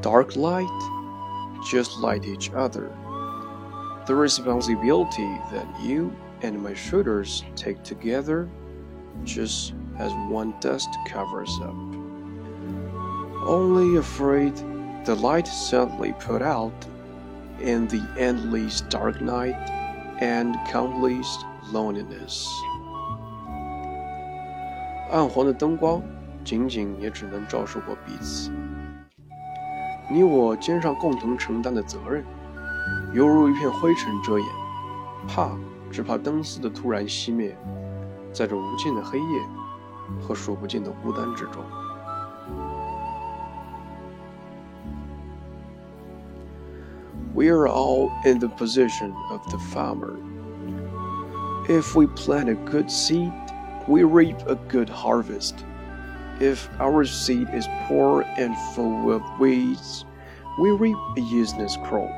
dark light, just like each other. The responsibility that you and my shoulders take together, just as one dust covers up. Only afraid the light suddenly put out in the endless dark night and countless loneliness. 暗黄的灯光，仅仅也只能照射过彼此。 你我肩上共同承担的责任，犹如一片灰尘遮掩，怕只怕灯丝的突然熄灭，在这无尽的黑夜和数不尽的孤单之中。We are all in the position of the farmer. If we plant a good seed, we reap a good harvest. If our seed is poor and full of weeds, we reap a useless crop.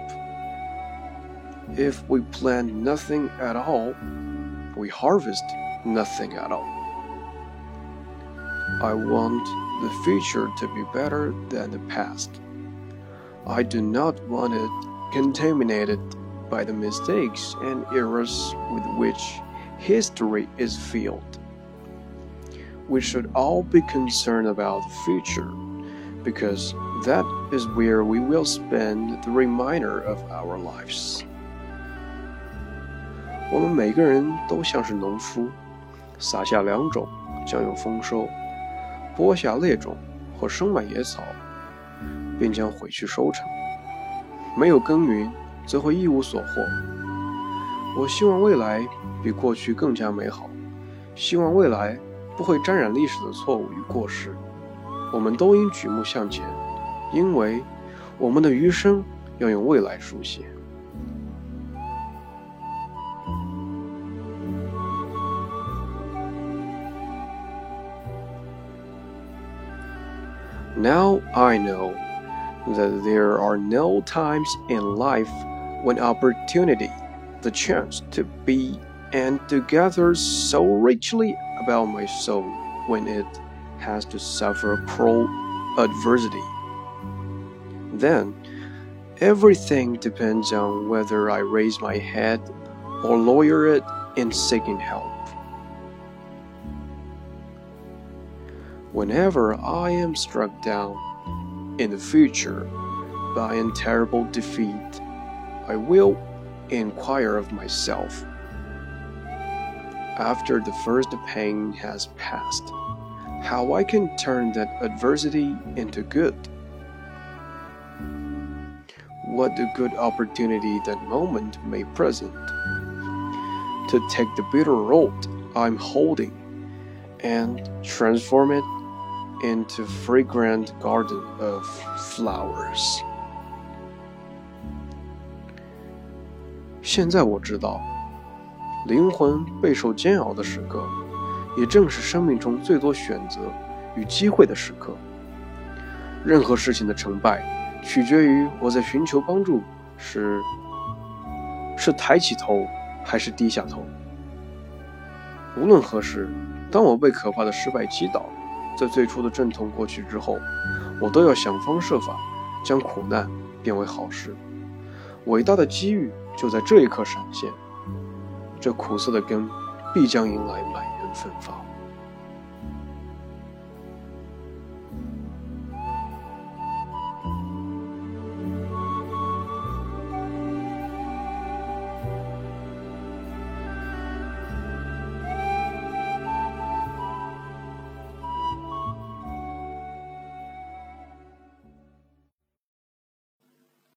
If we plant nothing at all, we harvest nothing at all. I want the future to be better than the past. I do not want it contaminated by the mistakes and errors with which history is filled we should all be concerned about the future, because that is where we will spend the remainder of our lives. 我们每个人都像是农夫，撒下良种将有丰收，播下劣种或生满野草，便将毁去收成。没有耕耘，则会一无所获。我希望未来比过去更加美好，希望未来不会沾染历史的错误与过失，我们都应举目向前，因为我们的余生要用未来书写。Now I know that there are no times in life when opportunity, the chance to be and to gather so richly about my soul when it has to suffer cruel adversity. Then, everything depends on whether I raise my head or lower it in seeking help. Whenever I am struck down in the future by a terrible defeat, I will inquire of myself after the first pain has passed, how I can turn that adversity into good. What a good opportunity that moment may present to take the bitter road I'm holding and transform it into fragrant garden of flowers. 现在我知道。 灵魂备受煎熬的时刻，也正是生命中最多选择与机会的时刻。任何事情的成败，取决于我在寻求帮助时是抬起头还是低下头。无论何时，当我被可怕的失败击倒，在最初的阵痛过去之后，我都要想方设法将苦难变为好事。伟大的机遇就在这一刻闪现。这苦涩的根，必将迎来满园芬芳。